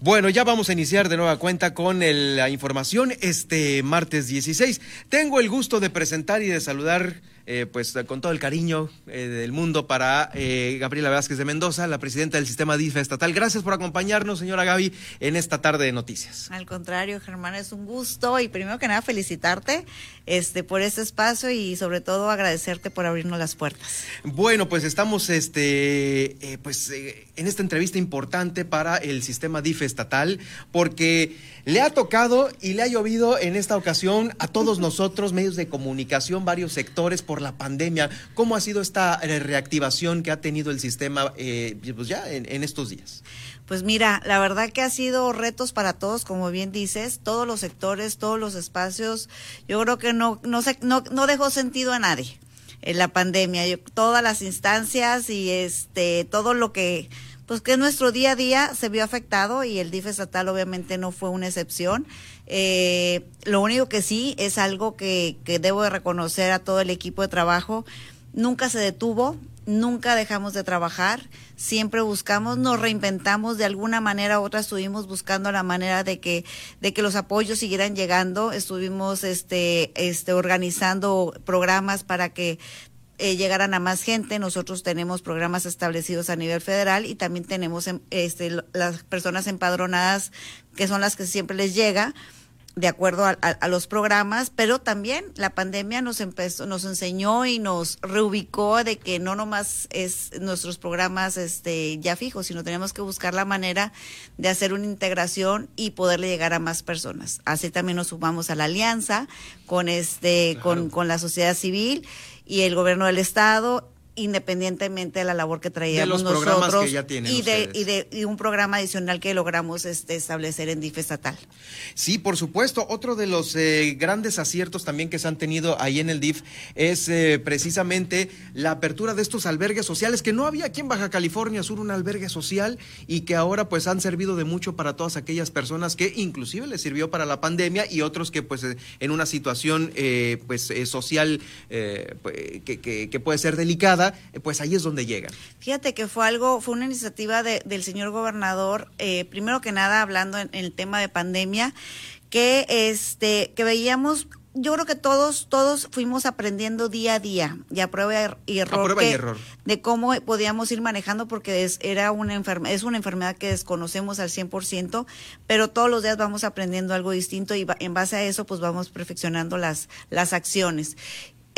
Bueno, ya vamos a iniciar de nueva cuenta con la información este martes 16. Tengo el gusto de presentar y de saludar eh, pues con todo el cariño eh, del mundo para eh, Gabriela Vázquez de Mendoza, la presidenta del sistema DIF estatal. Gracias por acompañarnos, señora Gaby, en esta tarde de noticias. Al contrario, Germán, es un gusto y primero que nada felicitarte este, por este espacio y sobre todo agradecerte por abrirnos las puertas. Bueno, pues estamos este, pues, en esta entrevista importante para el sistema DIF estatal porque le ha tocado y le ha llovido en esta ocasión a todos nosotros, medios de comunicación, varios sectores, por la pandemia. ¿Cómo ha sido esta eh, reactivación que ha tenido el sistema eh, pues ya en, estos días? Pues mira, la verdad que ha sido retos para todos, como bien dices, todos los sectores, todos los espacios. Yo creo que no, no, no, dejó sentido a nadie en la pandemia. todas las instancias y este todo lo que pues que nuestro día a día se vio afectado y el DIF estatal obviamente no fue una excepción. Eh, lo único que sí es algo que, que debo de reconocer a todo el equipo de trabajo, nunca se detuvo, nunca dejamos de trabajar, siempre buscamos, nos reinventamos de alguna manera u otra, estuvimos buscando la manera de que, de que los apoyos siguieran llegando, estuvimos este, este, organizando programas para que eh, llegaran a más gente. Nosotros tenemos programas establecidos a nivel federal y también tenemos em, este, las personas empadronadas que son las que siempre les llega de acuerdo a, los programas, pero también la pandemia nos empezó, nos enseñó y nos reubicó de que no nomás es nuestros programas este ya fijos, sino tenemos que buscar la manera de hacer una integración y poderle llegar a más personas. Así también nos sumamos a la alianza con este, con, con la sociedad civil y el gobierno del estado independientemente de la labor que traíamos nosotros y de, y de un programa adicional que logramos este, establecer en DIF estatal. Sí, por supuesto. Otro de los eh, grandes aciertos también que se han tenido ahí en el DIF es eh, precisamente la apertura de estos albergues sociales que no había aquí en Baja California Sur un albergue social y que ahora pues han servido de mucho para todas aquellas personas que inclusive les sirvió para la pandemia y otros que pues eh, en una situación pues social pues, que, que puede ser delicada eh, pues ahí es donde llegan. Fíjate que fue algo, fue una iniciativa del señor gobernador, eh, primero que nada hablando en, el tema de pandemia, que este, que veíamos yo creo que todos, todos fuimos aprendiendo día a día y a prueba y error, de cómo podíamos ir manejando porque es, era una enfermedad, es una enfermedad que desconocemos al 100%, pero todos los días vamos aprendiendo algo distinto y en base a eso pues vamos perfeccionando las, las acciones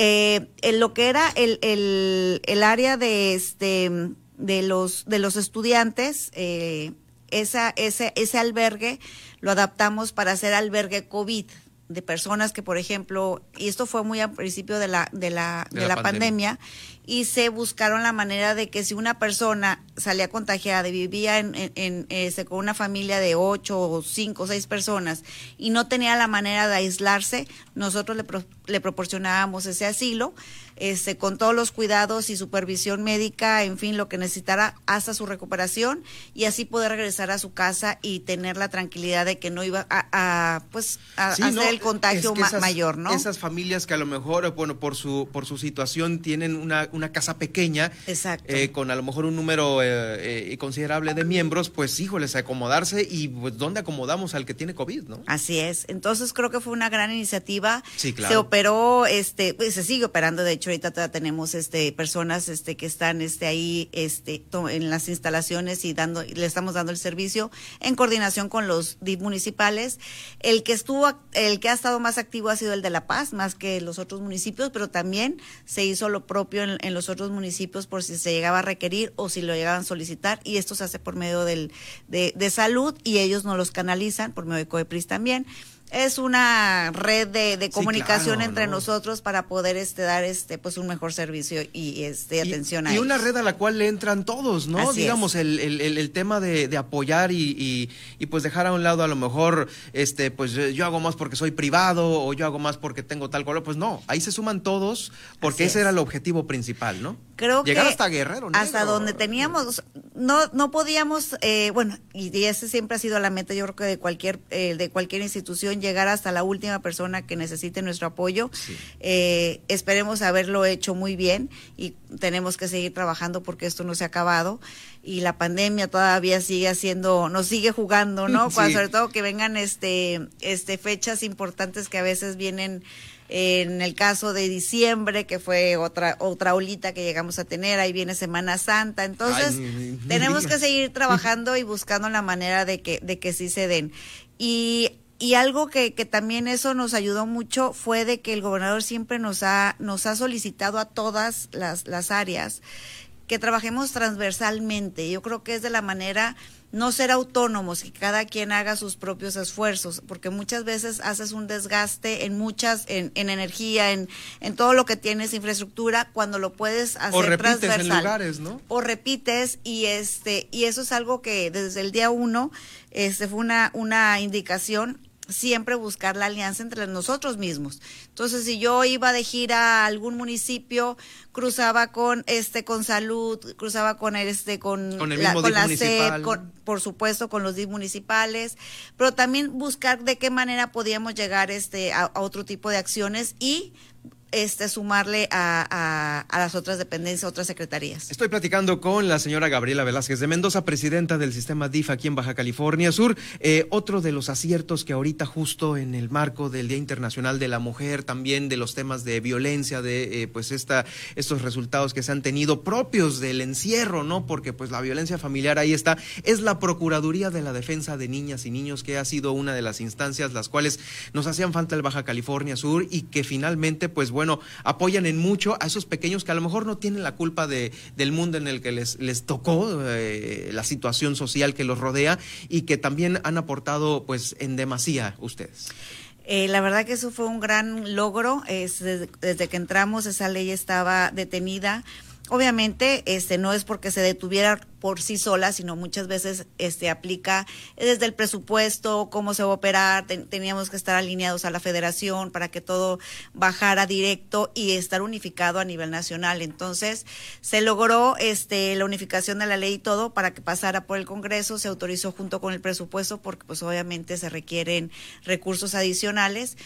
eh, en lo que era el, el, el, área de este de los de los estudiantes eh, esa ese ese albergue lo adaptamos para hacer albergue covid de personas que por ejemplo y esto fue muy al principio de la de la de, la, pandemia. y se buscaron la manera de que si una persona salía contagiada y vivía en, en, este, con una familia de ocho o cinco o seis personas y no tenía la manera de aislarse, nosotros le, le proporcionábamos ese asilo este, con todos los cuidados y supervisión médica, en fin, lo que necesitara hasta su recuperación y así poder regresar a su casa y tener la tranquilidad de que no iba a, pues, a, hacer el contagio mayor, ¿no? Esas familias que a lo mejor, bueno, por su, por su situación tienen una, una casa pequeña, eh, con a lo mejor un número eh, eh, considerable de miembros, pues híjoles, acomodarse y pues dónde acomodamos al que tiene COVID, ¿no? Así es. Entonces creo que fue una gran iniciativa. Sí, claro. Se operó, este, pues se sigue operando, de hecho ahorita tenemos este personas este que están este ahí este en las instalaciones y dando le estamos dando el servicio en coordinación con los municipales. El que estuvo el que ha estado más activo ha sido el de La Paz, más que los otros municipios, pero también se hizo lo propio en, los otros municipios por si se llegaba a requerir o si lo llegaban a solicitar y esto se hace por medio del de, de salud y ellos nos los canalizan por medio de COEPRIS también es una red de, comunicación entre nosotros para poder este dar este pues un mejor servicio y este atención a y una red a la cual le entran todos no digamos el, el, el, tema de, apoyar y, y, pues dejar a un lado a lo mejor este pues yo hago más porque soy privado o yo hago más porque tengo tal color pues no. Ahí se suman todos porque ese era el objetivo principal no creo Llegar que hasta Guerrero, hasta negro. donde teníamos no no podíamos eh, bueno y ese siempre ha sido la meta yo creo que de cualquier eh, de cualquier institución llegar hasta la última persona que necesite nuestro apoyo Sí. Eh, esperemos haberlo hecho muy bien y tenemos que seguir trabajando porque esto no se ha acabado y la pandemia todavía sigue haciendo nos sigue jugando no Sí. Cuando- sobre todo que vengan este este fechas importantes que a veces vienen en el caso de diciembre, que fue otra otra olita que llegamos a tener, ahí viene Semana Santa, entonces Ay, tenemos que seguir trabajando y buscando la manera de que de que sí se den. Y y algo que, que también eso nos ayudó mucho fue de que el gobernador siempre nos ha nos ha solicitado a todas las, las áreas que trabajemos transversalmente. Yo creo que es de la manera no ser autónomos, que cada quien haga sus propios esfuerzos, porque muchas veces haces un desgaste en muchas, en, en energía, en, en todo lo que tienes, infraestructura, cuando lo puedes hacer O repites en transversal. lugares, ¿no? O repites y este, y eso es algo que desde el día uno, este fue una, una indicación siempre buscar la alianza entre nosotros mismos. Entonces, si yo iba de gira a algún municipio, cruzaba con este con salud, cruzaba con este con, Con el con la. SEP, con- por supuesto con los DIF municipales, pero también buscar de qué manera podíamos llegar este a, a otro tipo de acciones y este sumarle a, a, las otras dependencias, otras secretarías. Estoy platicando con la señora Gabriela Velázquez de Mendoza, presidenta del sistema DIF aquí en Baja California Sur. Eh, otro de los aciertos que ahorita justo en el marco del Día Internacional de la Mujer, también de los temas de violencia, de eh, pues esta, estos resultados que se han tenido propios del encierro, ¿no? Porque pues la violencia familiar ahí está, es la Procuraduría de la Defensa de Niñas y Niños, que ha sido una de las instancias las cuales nos hacían falta el Baja California Sur y que finalmente pues bueno, apoyan en mucho a esos pequeños que a lo mejor no tienen la culpa de, del mundo en el que les, les tocó, eh, la situación social que los rodea y que también han aportado pues en demasía ustedes. Eh, la verdad que eso fue un gran logro. Es desde, desde que entramos esa ley estaba detenida. Obviamente, este no es porque se detuviera por sí sola, sino muchas veces este aplica desde el presupuesto, cómo se va a operar, ten- teníamos que estar alineados a la federación para que todo bajara directo y estar unificado a nivel nacional. Entonces, se logró este la unificación de la ley y todo para que pasara por el Congreso, se autorizó junto con el presupuesto porque pues obviamente se requieren recursos adicionales.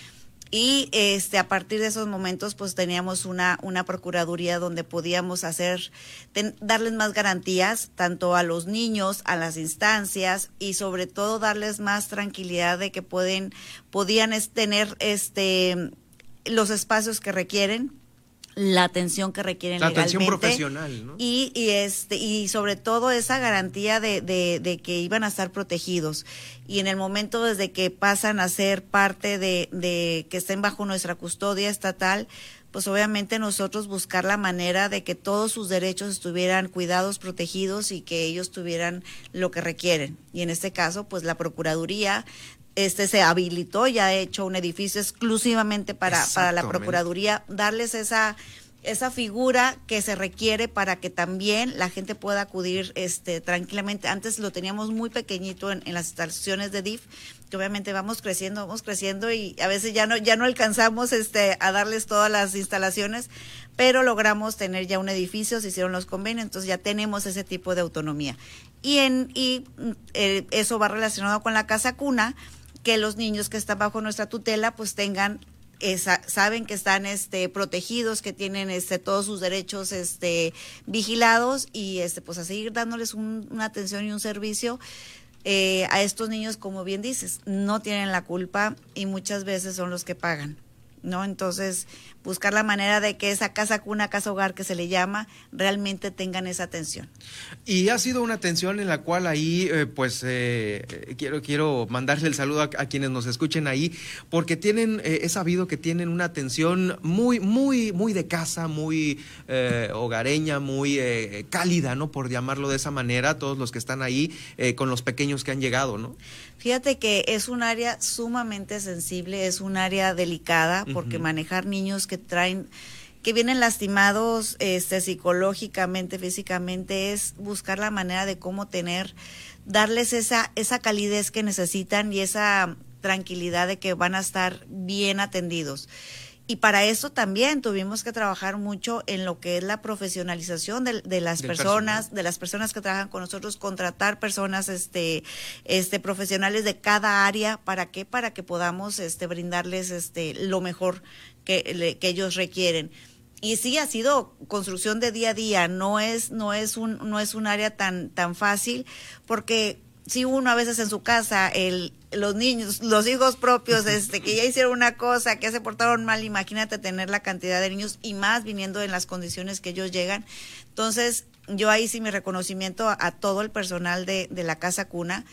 Y este a partir de esos momentos pues teníamos una una procuraduría donde podíamos hacer ten- darles más garantías tanto a los niños, a las instancias y sobre todo darles más tranquilidad de que pueden podían tener este los espacios que requieren la atención que requieren La atención legalmente profesional, ¿no? y, y este y sobre todo esa garantía de, de, de que iban a estar protegidos y en el momento desde que pasan a ser parte de, de que estén bajo nuestra custodia estatal pues obviamente nosotros buscar la manera de que todos sus derechos estuvieran cuidados, protegidos y que ellos tuvieran lo que requieren. Y en este caso, pues la Procuraduría este se habilitó, ya ha hecho un edificio exclusivamente para, para la. Procuraduría, darles esa esa figura que se requiere para que también la gente pueda acudir este tranquilamente. Antes lo teníamos muy pequeñito en, en las instalaciones de DIF, que obviamente vamos creciendo, vamos creciendo y a veces ya no ya no alcanzamos este a darles todas las instalaciones, pero logramos tener ya un edificio, se hicieron los convenios, entonces ya tenemos ese tipo de autonomía. Y en y eh, eso va relacionado con la casa cuna, que los niños que están bajo nuestra tutela pues tengan saben que están este protegidos, que tienen este todos sus derechos este vigilados y este pues a seguir dándoles un- una atención y un servicio eh, a estos niños, como bien dices, no tienen la culpa y muchas veces son los que pagan. ¿No? Entonces, buscar la manera de que esa casa cuna, casa hogar que se le llama, realmente tengan esa atención. Y ha sido una atención en la cual ahí, eh, pues, eh, eh, quiero, quiero mandarle el saludo a, a quienes nos escuchen ahí, porque tienen, eh, he sabido que tienen una atención muy, muy, muy de casa, muy hogareña, muy eh, cálida, ¿no? Por llamarlo de esa manera, todos los que están ahí con los pequeños que han llegado, ¿no? Fíjate que es un área sumamente sensible, es un área delicada, porque manejar niños que traen, que vienen lastimados este, psicológicamente, físicamente, es buscar la manera de cómo tener, darles esa, esa calidez que necesitan y esa tranquilidad de que van a estar bien atendidos. Y para eso también tuvimos que trabajar mucho en lo que es la profesionalización de, de las personas, de las personas que trabajan con nosotros, contratar personas este, este, profesionales de cada área, ¿para qué? Para que podamos este, brindarles este, lo mejor que, que ellos requieren. Y sí ha sido construcción de día a día, no es, no es un, no es un área tan, tan fácil, porque si uno a veces en su casa, el, los niños, los hijos propios, este, que ya hicieron una cosa, que se portaron mal, imagínate tener la cantidad de niños y más viniendo en las condiciones que ellos llegan. Entonces, yo ahí sí mi reconocimiento a, todo el personal de, de la casa cuna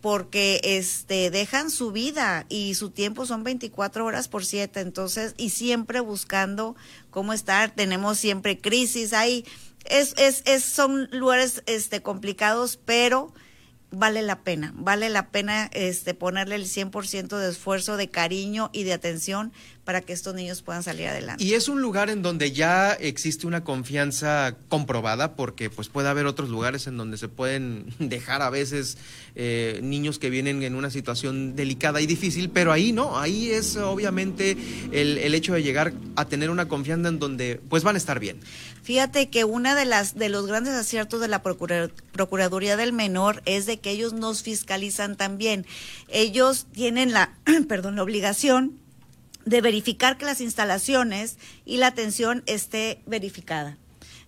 porque este dejan su vida y su tiempo son 24 horas por 7, entonces y siempre buscando cómo estar, tenemos siempre crisis ahí. Es, es, es son lugares este complicados, pero vale la pena, vale la pena este, ponerle el 100% de esfuerzo, de cariño y de atención para que estos niños puedan salir adelante. Y es un lugar en donde ya existe una confianza comprobada, porque pues puede haber otros lugares en donde se pueden dejar a veces eh, niños que vienen en una situación delicada y difícil, pero ahí no, ahí es obviamente el, el hecho de llegar a tener una confianza en donde pues van a estar bien. Fíjate que una de las de los grandes aciertos de la Procuraduría del Menor es de que ellos nos fiscalizan también. Ellos tienen la, perdón, la obligación de verificar que las instalaciones y la atención esté verificada.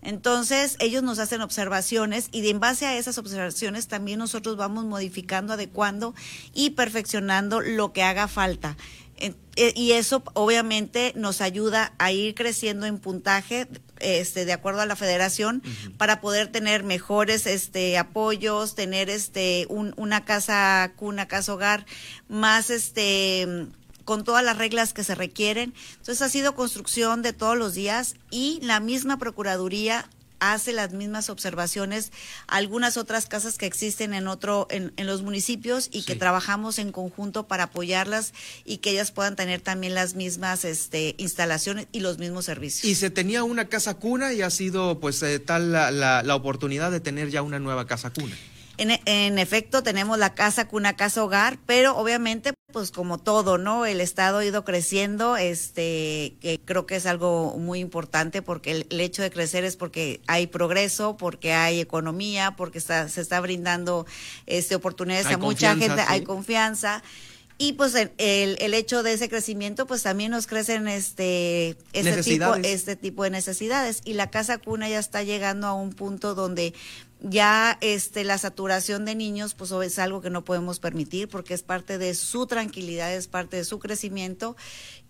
Entonces, ellos nos hacen observaciones y en base a esas observaciones también nosotros vamos modificando, adecuando y perfeccionando lo que haga falta. Eh, y eso obviamente nos ayuda a ir creciendo en puntaje este de acuerdo a la federación para poder tener mejores este apoyos tener este una casa una casa hogar más este con todas las reglas que se requieren entonces ha sido construcción de todos los días y la misma procuraduría hace las mismas observaciones algunas otras casas que existen en otro en, en los municipios y que trabajamos en conjunto para apoyarlas y que ellas puedan tener también las mismas este, instalaciones y los mismos servicios. Y se tenía una casa cuna y ha sido pues eh, tal la, la, la oportunidad de tener ya una nueva casa cuna. En, en, efecto, tenemos la casa cuna, casa hogar, pero obviamente, pues como todo, ¿no? El Estado ha ido creciendo, este, que creo que es algo muy importante porque el, el hecho de crecer es porque hay progreso, porque hay economía, porque está, se está brindando este, oportunidades hay a mucha gente, sí. hay confianza. Y pues el, el, el, hecho de ese crecimiento, pues también nos crecen este, este tipo, este tipo de necesidades. Y la casa cuna ya está llegando a un punto donde ya este la saturación de niños pues es algo que no podemos permitir porque es parte de su tranquilidad, es parte de su crecimiento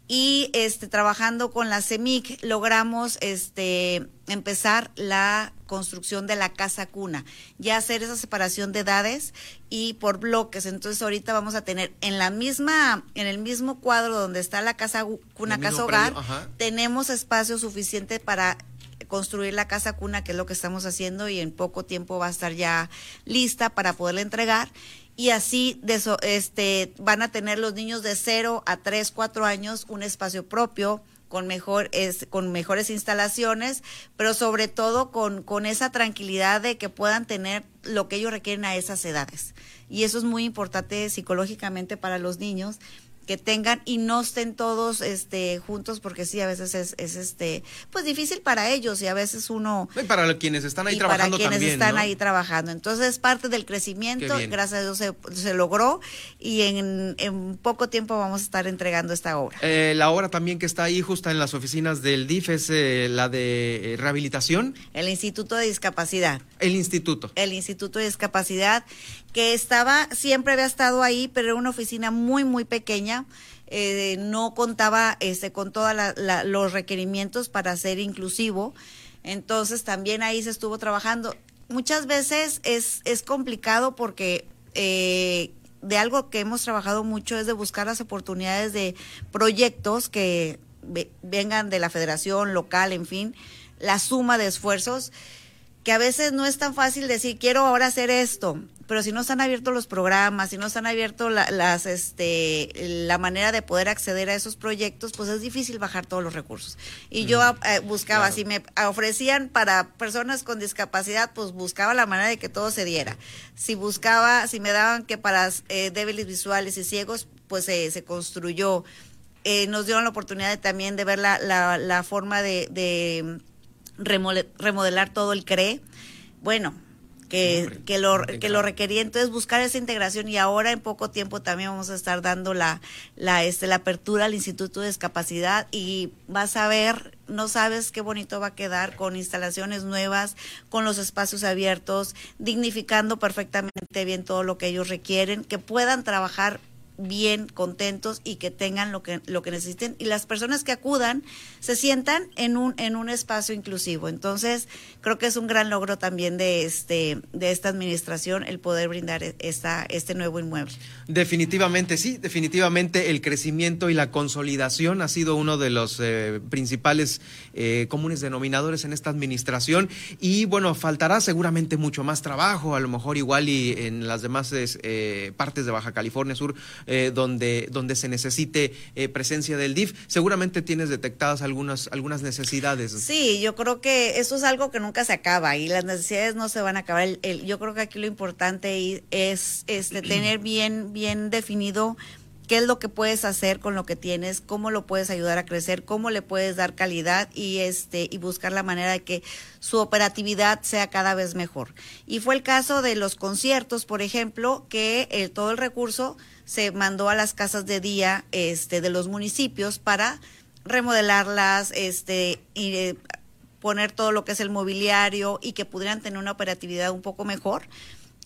y este trabajando con la CEMIC logramos este empezar la construcción de la casa cuna, ya hacer esa separación de edades y por bloques. Entonces ahorita vamos a tener en la misma en el mismo cuadro donde está la casa cuna, casa hogar, tenemos espacio suficiente para construir la casa cuna, que es lo que estamos haciendo, y en poco tiempo va a estar ya lista para poderla entregar. Y así de este, van a tener los niños de 0 a 3, 4 años un espacio propio, con mejor es, con mejores instalaciones, pero sobre todo con, con esa tranquilidad de que puedan tener lo que ellos requieren a esas edades. Y eso es muy importante psicológicamente para los niños que tengan y no estén todos este juntos porque sí a veces es, es este pues difícil para ellos y a veces uno y para quienes están ahí y trabajando para quienes también, están ¿no? ahí trabajando. Entonces es parte del crecimiento gracias a Dios se, se logró y en, en, poco tiempo vamos a estar entregando esta obra. Eh, la obra también que está ahí justa en las oficinas del DIF es eh, la de eh, rehabilitación. El Instituto de Discapacidad. El instituto. El Instituto de Discapacidad que estaba, siempre había estado ahí, pero era una oficina muy, muy pequeña. Eh, no contaba este, con todos los requerimientos para ser inclusivo. Entonces también ahí se estuvo trabajando. Muchas veces es, es complicado porque eh, de algo que hemos trabajado mucho es de buscar las oportunidades de proyectos que vengan de la federación local, en fin, la suma de esfuerzos que a veces no es tan fácil decir quiero ahora hacer esto, pero si no están abiertos los programas, si no están abiertos la, las, este, la manera de poder acceder a esos proyectos, pues es difícil bajar todos los recursos. Y mm, yo eh, buscaba, claro. si me ofrecían para personas con discapacidad, pues buscaba la manera de que todo se diera. Si buscaba, si me daban que para eh, débiles visuales y ciegos, pues eh, se construyó eh, nos dieron la oportunidad también de ver la, la, forma de, de remodelar todo el CRE. Bueno, que, que, lo, que lo requería. Entonces, buscar esa integración y ahora en poco tiempo también vamos a estar dando la, la, este, la apertura al Instituto de Discapacidad y vas a ver, no sabes qué bonito va a quedar con instalaciones nuevas, con los espacios abiertos, dignificando perfectamente bien todo lo que ellos requieren, que puedan trabajar bien, contentos y que tengan lo que, lo que necesiten y las personas que acudan se sientan en un, en un espacio inclusivo. Entonces, creo que es un gran logro también de, este, de esta administración el poder brindar e, esta, este nuevo inmueble. Definitivamente, sí, definitivamente el crecimiento y la consolidación ha sido uno de los eh, principales eh, comunes denominadores en esta administración y bueno, faltará seguramente mucho más trabajo, a lo mejor igual y en las demás eh, partes de Baja California Sur eh, donde, donde se necesite eh, presencia del DIF. Seguramente tienes detectadas algunas, algunas necesidades. Sí, yo creo que eso es algo que nunca se acaba y las necesidades no se van a acabar. El, yo creo que aquí lo importante es este, tener bien, bien definido qué es lo que puedes hacer con lo que tienes, cómo lo puedes ayudar a crecer, cómo le puedes dar calidad y este y buscar la manera de que su operatividad sea cada vez mejor. Y fue el caso de los conciertos, por ejemplo, que el, todo el recurso se mandó a las casas de día este, de los municipios para remodelarlas, este, y eh, poner todo lo que es el mobiliario y que pudieran tener una operatividad un poco mejor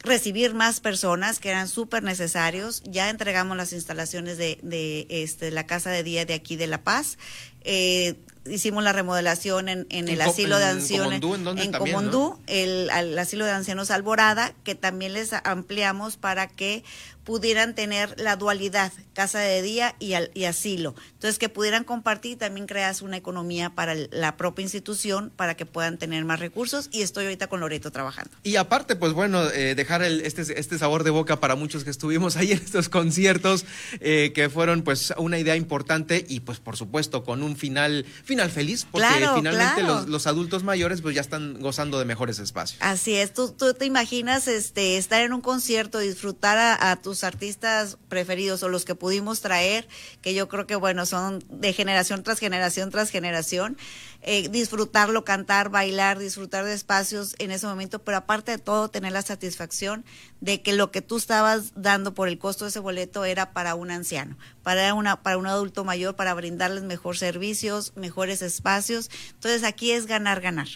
recibir más personas que eran súper necesarios. Ya entregamos las instalaciones de, de este, la casa de día de aquí de La Paz. Eh, hicimos la remodelación en, en el asilo de ancianos en, Comondú, el, asilo de ancianos Alborada, que también les ampliamos para que pudieran tener la dualidad, casa de día y, y asilo. Entonces, que pudieran compartir, también creas una economía para la propia institución para que puedan tener más recursos y estoy ahorita con Loreto trabajando. Y aparte, pues bueno, eh, dejar el, este, este sabor de boca para muchos que estuvimos ahí en estos conciertos, eh, que fueron pues una idea importante y pues por supuesto con un final, final feliz, porque finalmente Los, los, adultos mayores pues ya están gozando de mejores espacios. Así es, tú, tú te imaginas este, estar en un concierto, disfrutar a, a tus artistas preferidos o los que pudimos traer, que yo creo que, bueno, son de generación tras generación tras generación, eh, disfrutarlo, cantar, bailar, disfrutar de espacios en ese momento, pero aparte de todo, tener la satisfacción de que lo que tú estabas dando por el costo de ese boleto era para un anciano, para, una, para un adulto mayor, para brindarles mejores servicios, mejores espacios. Entonces aquí es ganar, ganar.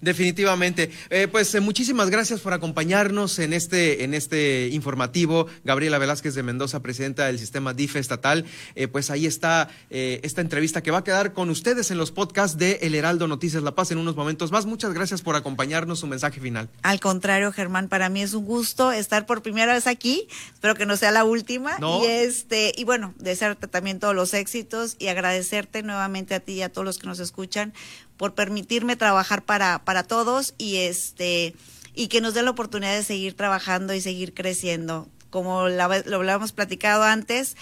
Definitivamente. Eh, pues eh, muchísimas gracias por acompañarnos en este, en este informativo. Gabriela Velázquez de Mendoza, presidenta del sistema DIF estatal. Eh, pues ahí está esta entrevista que va a quedar con ustedes en los podcasts de El Heraldo Noticias La Paz en unos momentos más. Muchas gracias por acompañarnos. Su mensaje final. Al contrario, Germán, para mí es un gusto estar por primera vez aquí. Espero que no sea la última. Y este, y bueno, desearte también todos los éxitos y agradecerte nuevamente a ti y a todos los que nos escuchan por permitirme trabajar para, para todos y este y que nos dé la oportunidad de seguir trabajando y seguir creciendo. Como lo habíamos platicado antes,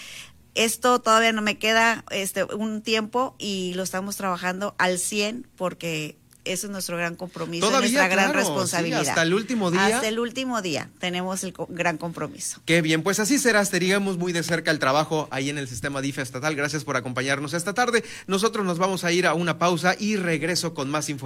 esto todavía no me queda este un tiempo y lo estamos trabajando al 100 porque eso es nuestro gran compromiso, nuestra gran responsabilidad. hasta el último día. Hasta el último día tenemos el gran compromiso. Qué bien, pues así será. Estaríamos muy de cerca el trabajo ahí en el sistema DIFA estatal. Gracias por acompañarnos esta tarde. Nosotros nos vamos a ir a una pausa y regreso con más información.